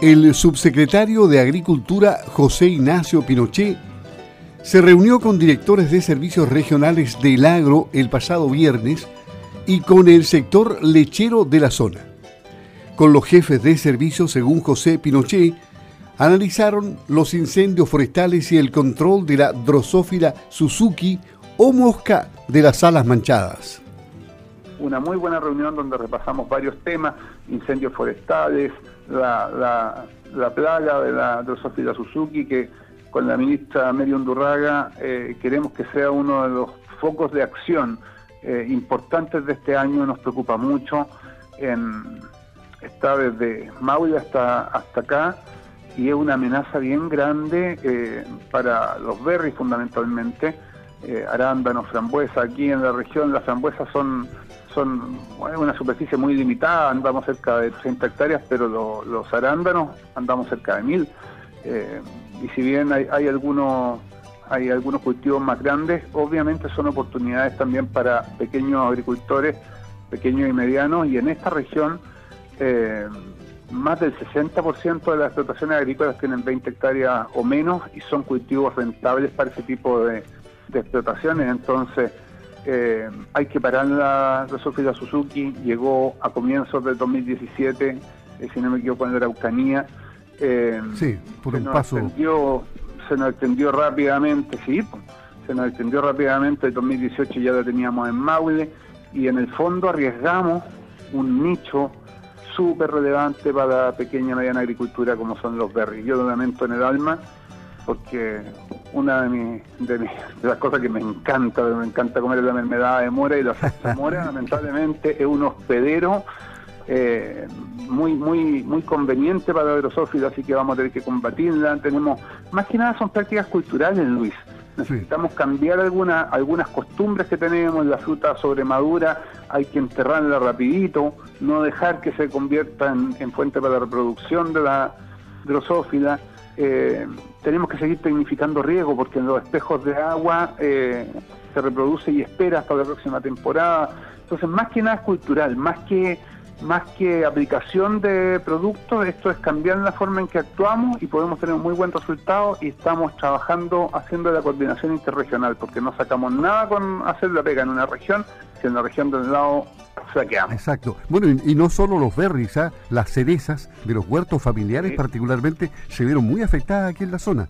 El subsecretario de Agricultura José Ignacio Pinochet se reunió con directores de servicios regionales del agro el pasado viernes y con el sector lechero de la zona. Con los jefes de servicio, según José Pinochet, analizaron los incendios forestales y el control de la drosófila Suzuki o mosca de las alas manchadas. Una muy buena reunión donde repasamos varios temas, incendios forestales, la, plaga de la Drosophila Suzuki, que con la ministra Mary Undurraga eh, queremos que sea uno de los focos de acción eh, importantes de este año, nos preocupa mucho. está desde Maule hasta, hasta acá y es una amenaza bien grande eh, para los berries fundamentalmente, arándanos, frambuesa. Aquí en la región las frambuesas son son una superficie muy limitada, andamos cerca de 30 hectáreas, pero los arándanos andamos cerca de 1000. Eh, y si bien hay, algunos hay algunos cultivos más grandes, obviamente son oportunidades también para pequeños agricultores, pequeños y medianos, y en esta región eh, más del 60% de las explotaciones agrícolas tienen 20 hectáreas o menos y son cultivos rentables para ese tipo de, de explotaciones, entonces eh, hay que parar la Sofía Suzuki, llegó a comienzos del 2017, eh, si no me equivoco, en la Araucanía. Eh, sí, por un paso. se nos extendió rápidamente, sí, se nos extendió rápidamente, en 2018 ya la teníamos en Maule, y en el fondo arriesgamos un nicho súper relevante para la pequeña y mediana agricultura como son los berries. Yo lo lamento en el alma, porque una de, de, las cosas que me encanta, me encanta comer la mermelada de mora y la salsa mora, lamentablemente es un hospedero eh, muy muy muy conveniente para la drosófila, así que vamos a tener que combatirla. Tenemos, más que nada son prácticas culturales, Luis. Necesitamos cambiar algunas algunas costumbres que tenemos, la fruta sobremadura hay que enterrarla rapidito, no dejar que se convierta en, en fuente para la reproducción de la drosófila eh, tenemos que seguir tecnificando riego porque en los espejos de agua eh, se reproduce y espera hasta la próxima temporada. Entonces, más que nada cultural, más que más que aplicación de productos, esto es cambiar la forma en que actuamos y podemos tener un muy buen resultado y estamos trabajando haciendo la coordinación interregional, porque no sacamos nada con hacer la pega en una región, si en la región del lado saqueamos. Exacto. Bueno, y, no solo los berries, ¿ah? las cerezas de los huertos familiares particularmente se vieron muy afectadas aquí en la zona.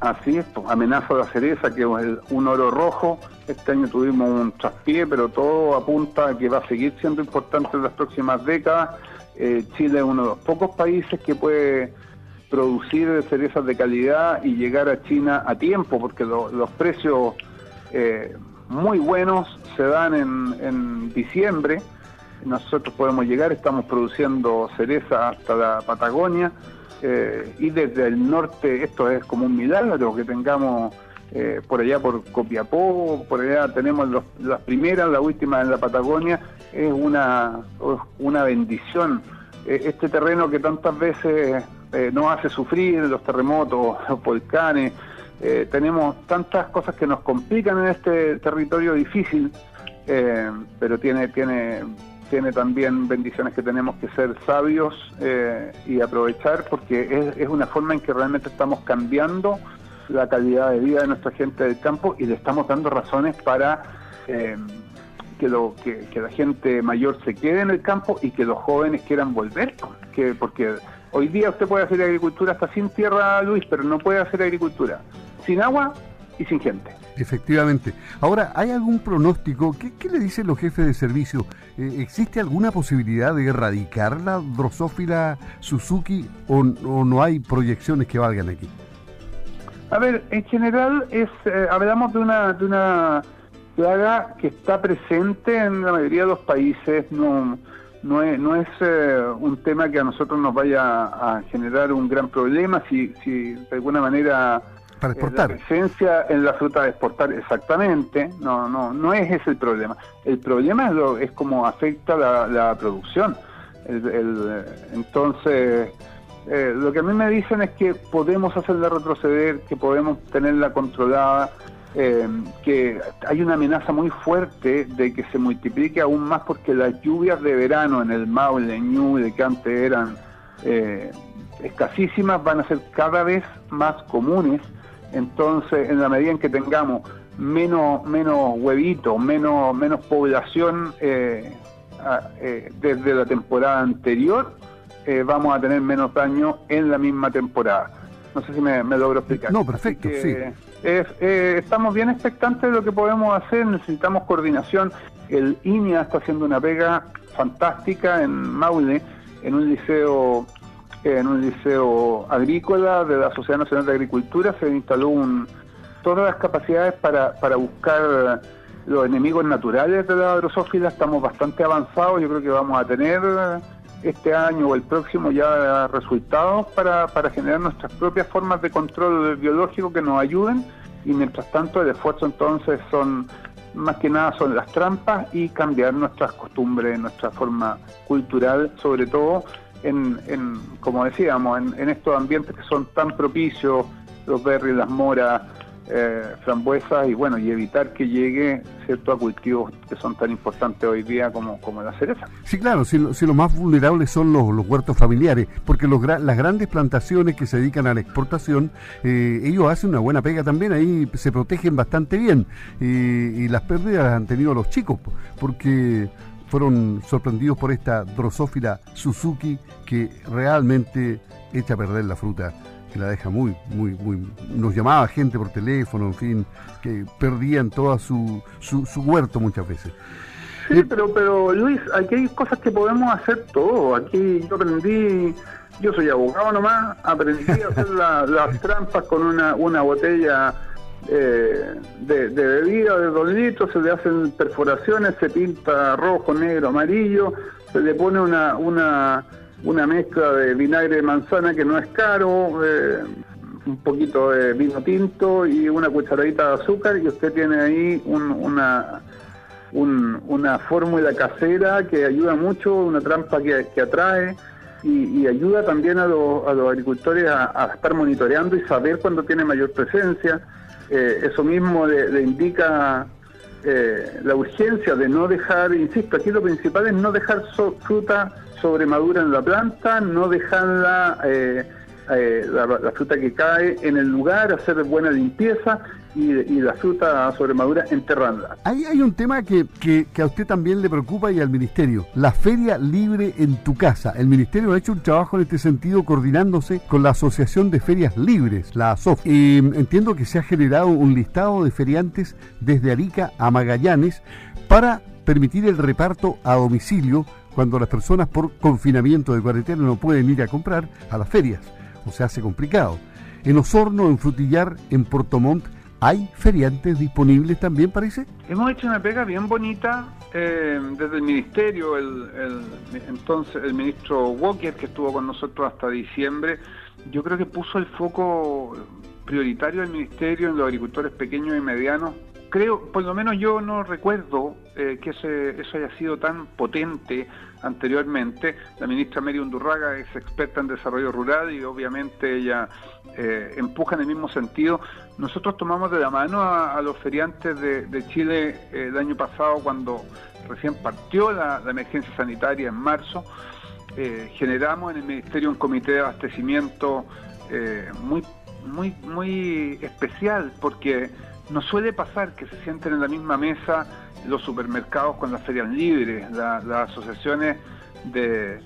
Así es, pues, amenaza la cereza, que es un oro rojo. Este año tuvimos un traspié, pero todo apunta a que va a seguir siendo importante en las próximas décadas. Eh, Chile es uno de los pocos países que puede producir cerezas de calidad y llegar a China a tiempo, porque los precios eh, muy buenos se dan en, en diciembre. Nosotros podemos llegar, estamos produciendo cereza hasta la Patagonia eh, y desde el norte esto es como un milagro que tengamos eh, por allá por Copiapó, por allá tenemos las primeras, la última en la Patagonia, es una, una bendición. Eh, este terreno que tantas veces nos hace sufrir, los terremotos, los volcanes, tenemos tantas cosas que nos complican en este territorio difícil, pero tiene, tiene tiene también bendiciones que tenemos que ser sabios eh, y aprovechar porque es, una forma en que realmente estamos cambiando la calidad de vida de nuestra gente del campo y le estamos dando razones para eh, que, lo, que, la gente mayor se quede en el campo y que los jóvenes quieran volver. Que, porque hoy día usted puede hacer agricultura hasta sin tierra, Luis, pero no puede hacer agricultura sin agua y sin gente. Efectivamente. Ahora, ¿hay algún pronóstico? ¿Qué, le dicen los jefes de servicio? Eh, ¿Existe alguna posibilidad de erradicar la drosófila Suzuki o, no hay proyecciones que valgan aquí? A ver, en general es eh, hablamos de una de una plaga que está presente en la mayoría de los países, no no es, no es eh, un tema que a nosotros nos vaya a generar un gran problema si, si de alguna manera para exportar. La presencia en la fruta de exportar, exactamente. No, no, no es ese el problema. El problema es, lo, es cómo afecta la, producción. entonces, eh, lo que a mí me dicen es que podemos hacerla retroceder, que podemos tenerla controlada, eh, que hay una amenaza muy fuerte de que se multiplique aún más porque las lluvias de verano en el Maule, en Ñuble, que antes eran eh, escasísimas van a ser cada vez más comunes. Entonces, en la medida en que tengamos menos, menos huevitos, menos, menos población eh, eh, desde la temporada anterior, eh, vamos a tener menos daño en la misma temporada. No sé si me, logro explicar. No, perfecto, sí. estamos bien expectantes de lo que podemos hacer, necesitamos coordinación. El INIA está haciendo una pega fantástica en Maule, en un liceo en un liceo agrícola de la Sociedad Nacional de Agricultura se instaló un, todas las capacidades para, para buscar los enemigos naturales de la drosófila. Estamos bastante avanzados, yo creo que vamos a tener este año o el próximo ya resultados para, para generar nuestras propias formas de control biológico que nos ayuden y mientras tanto el esfuerzo entonces son más que nada son las trampas y cambiar nuestras costumbres, nuestra forma cultural, sobre todo en, en como decíamos, en, en, estos ambientes que son tan propicios, los berries, las moras, eh, frambuesas y bueno, y evitar que llegue cierto a cultivos que son tan importantes hoy día como, como la cereza. Sí, claro, si, si los más vulnerables son los, los huertos familiares, porque los, las grandes plantaciones que se dedican a la exportación, eh, ellos hacen una buena pega también, ahí se protegen bastante bien y las pérdidas han tenido los chicos, porque fueron sorprendidos por esta drosófila Suzuki que realmente echa a perder la fruta que la deja muy, muy, muy... Nos llamaba gente por teléfono, en fin, que perdían toda su, su, huerto muchas veces. Sí, pero, pero Luis, aquí hay cosas que podemos hacer todo. Aquí yo aprendí, yo soy abogado nomás, aprendí a hacer las trampas con una, una botella eh, de, bebida de dos litros, se le hacen perforaciones, se pinta rojo, negro, amarillo, se le pone una, una una mezcla de vinagre de manzana que no es caro, eh, un poquito de vino tinto y una cucharadita de azúcar y usted tiene ahí una, una fórmula casera que ayuda mucho, una trampa que, atrae y, ayuda también a, los, agricultores a, estar monitoreando y saber cuándo tiene mayor presencia. Eh, eso mismo le, indica eh, la urgencia de no dejar, insisto, aquí lo principal es no dejar fruta sobremadura en la planta, no dejarla, eh, eh, la, fruta que cae en el lugar, hacer buena limpieza y, la fruta sobremadura enterrarla. Ahí hay un tema que, que, a usted también le preocupa y al Ministerio, la feria libre en tu casa. El Ministerio ha hecho un trabajo en este sentido coordinándose con la Asociación de Ferias Libres, la ASOF. entiendo que se ha generado un listado de feriantes desde Arica a Magallanes para permitir el reparto a domicilio cuando las personas por confinamiento de cuarentena no pueden ir a comprar a las ferias, o se hace complicado. En Osorno, en Frutillar, en Portomont, ¿hay feriantes disponibles también, parece? Hemos hecho una pega bien bonita eh, desde el ministerio, el, entonces el ministro Walker, que estuvo con nosotros hasta diciembre, yo creo que puso el foco prioritario del ministerio en los agricultores pequeños y medianos creo, por lo menos yo no recuerdo eh, que eso haya sido tan potente anteriormente. La ministra Mary Undurraga es experta en desarrollo rural y obviamente ella eh, empuja en el mismo sentido. Nosotros tomamos de la mano a, los feriantes de, Chile eh, el año pasado cuando recién partió la, emergencia sanitaria en marzo. generamos en el Ministerio un comité de abastecimiento muy, muy, muy especial porque no suele pasar que se sienten en la misma mesa los supermercados con las ferias libres, las asociaciones de,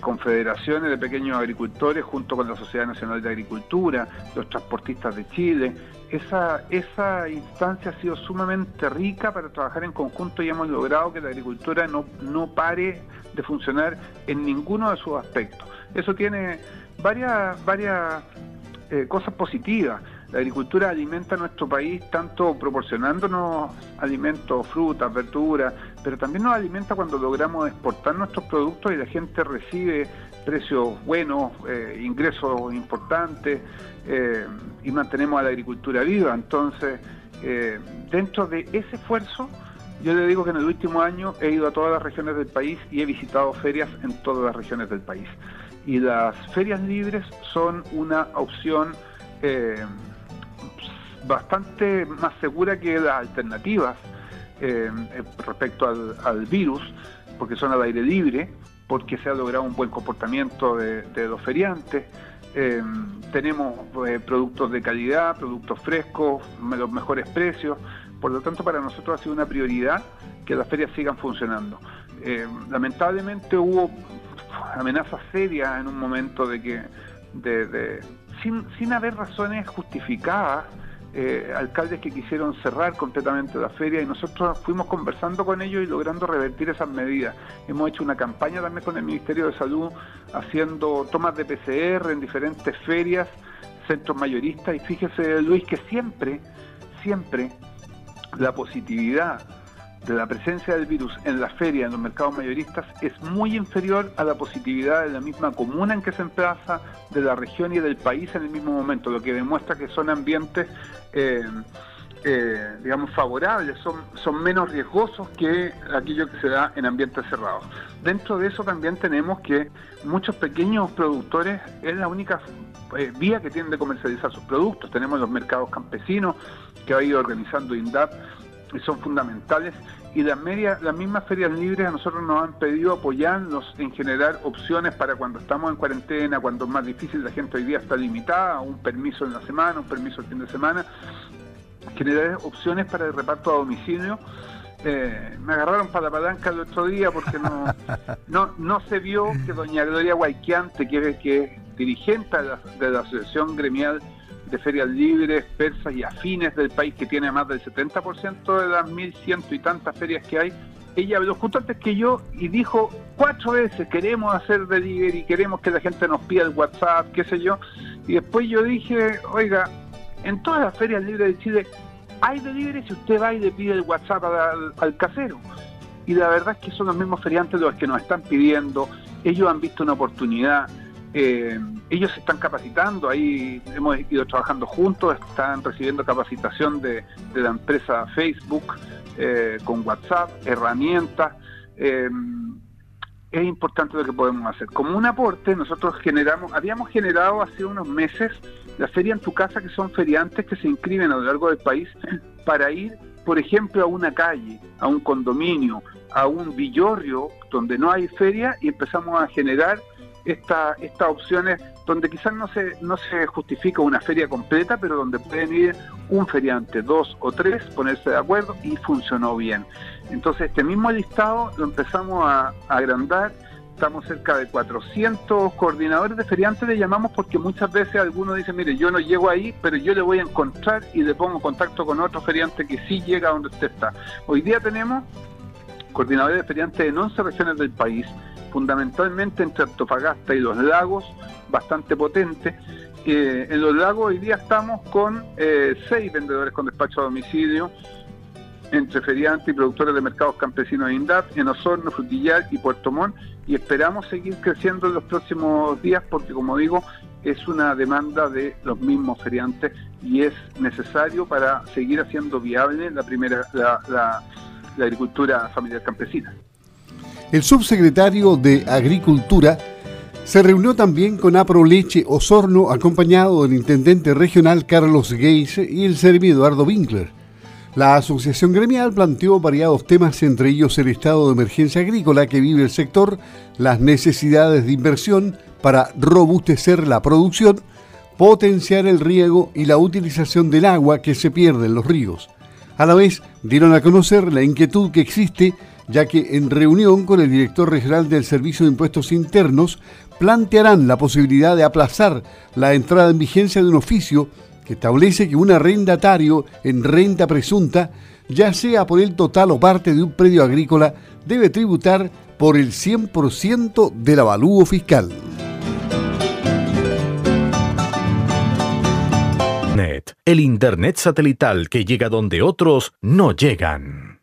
confederaciones de pequeños agricultores junto con la Sociedad Nacional de Agricultura, los transportistas de Chile. Esa, instancia ha sido sumamente rica para trabajar en conjunto y hemos logrado que la agricultura no, no pare de funcionar en ninguno de sus aspectos. Eso tiene varias, varias eh, cosas positivas. La agricultura alimenta a nuestro país tanto proporcionándonos alimentos, frutas, verduras, pero también nos alimenta cuando logramos exportar nuestros productos y la gente recibe precios buenos, eh, ingresos importantes eh, y mantenemos a la agricultura viva. Entonces, eh, dentro de ese esfuerzo, yo le digo que en el último año he ido a todas las regiones del país y he visitado ferias en todas las regiones del país. Y las ferias libres son una opción bastante más segura que las alternativas eh, respecto al, virus, porque son al aire libre, porque se ha logrado un buen comportamiento de, los feriantes. Eh, tenemos eh, productos de calidad, productos frescos, los mejores precios. Por lo tanto, para nosotros ha sido una prioridad que las ferias sigan funcionando. Eh, lamentablemente hubo amenazas serias en un momento de que, de, sin, sin haber razones justificadas, eh, alcaldes que quisieron cerrar completamente la feria y nosotros fuimos conversando con ellos y logrando revertir esas medidas. Hemos hecho una campaña también con el Ministerio de Salud haciendo tomas de PCR en diferentes ferias, centros mayoristas y fíjese Luis que siempre, siempre la positividad de la presencia del virus en la feria, en los mercados mayoristas, es muy inferior a la positividad de la misma comuna en que se emplaza, de la región y del país en el mismo momento, lo que demuestra que son ambientes, eh, eh, digamos, favorables, son, son menos riesgosos que aquello que se da en ambientes cerrados. Dentro de eso también tenemos que muchos pequeños productores es la única eh, vía que tienen de comercializar sus productos. Tenemos los mercados campesinos que ha ido organizando INDAP y son fundamentales. Y las, medias, las mismas ferias libres a nosotros nos han pedido apoyarnos en generar opciones para cuando estamos en cuarentena, cuando es más difícil, la gente hoy día está limitada, un permiso en la semana, un permiso el fin de semana, generar opciones para el reparto a domicilio. Eh, me agarraron para la palanca el otro día porque no, no, no se vio que doña Gloria Guayquiante, que, que es dirigente de la Asociación Gremial de ferias libres, persas y afines del país, que tiene más del 70% de las mil ciento y tantas ferias que hay, ella habló justo antes que yo y dijo cuatro veces, queremos hacer delivery, queremos que la gente nos pida el WhatsApp, qué sé yo. Y después yo dije, oiga, en todas las ferias libres de Chile hay delivery si usted va y le pide el WhatsApp al, al casero. Y la verdad es que son los mismos feriantes los que nos están pidiendo, ellos han visto una oportunidad eh, ellos se están capacitando, ahí hemos ido trabajando juntos, están recibiendo capacitación de, la empresa Facebook eh, con WhatsApp, herramientas. Eh, es importante lo que podemos hacer. Como un aporte, nosotros generamos, habíamos generado hace unos meses la feria en tu casa, que son feriantes que se inscriben a lo largo del país para ir, por ejemplo, a una calle, a un condominio, a un villorrio donde no hay feria y empezamos a generar esta, estas opciones donde quizás no se, no se justifica una feria completa, pero donde pueden ir un feriante, dos o tres, ponerse de acuerdo y funcionó bien. Entonces este mismo listado lo empezamos a, agrandar, estamos cerca de 400 coordinadores de feriantes, le llamamos porque muchas veces algunos dicen, mire, yo no llego ahí, pero yo le voy a encontrar y le pongo contacto con otro feriante que sí llega donde usted está. Hoy día tenemos coordinadores de feriantes en 11 regiones del país, fundamentalmente entre Antofagasta y los lagos, bastante potente. Eh, en los lagos hoy día estamos con eh, seis vendedores con despacho a domicilio, entre feriantes y productores de mercados campesinos de INDAP, en Osorno, Frutillar y Puerto Montt, y esperamos seguir creciendo en los próximos días porque, como digo, es una demanda de los mismos feriantes y es necesario para seguir haciendo viable la primera la agricultura familiar campesina. El subsecretario de Agricultura se reunió también con Aproleche Osorno, acompañado del intendente regional Carlos Geise y el servidor Eduardo Winkler. La asociación gremial planteó variados temas, entre ellos el estado de emergencia agrícola que vive el sector, las necesidades de inversión para robustecer la producción, potenciar el riego y la utilización del agua que se pierde en los ríos. A la vez, dieron a conocer la inquietud que existe ya que en reunión con el director regional del Servicio de Impuestos Internos plantearán la posibilidad de aplazar la entrada en vigencia de un oficio que establece que un arrendatario en renta presunta, ya sea por el total o parte de un predio agrícola, debe tributar por el 100% del avalúo fiscal. El Internet satelital que llega donde otros no llegan.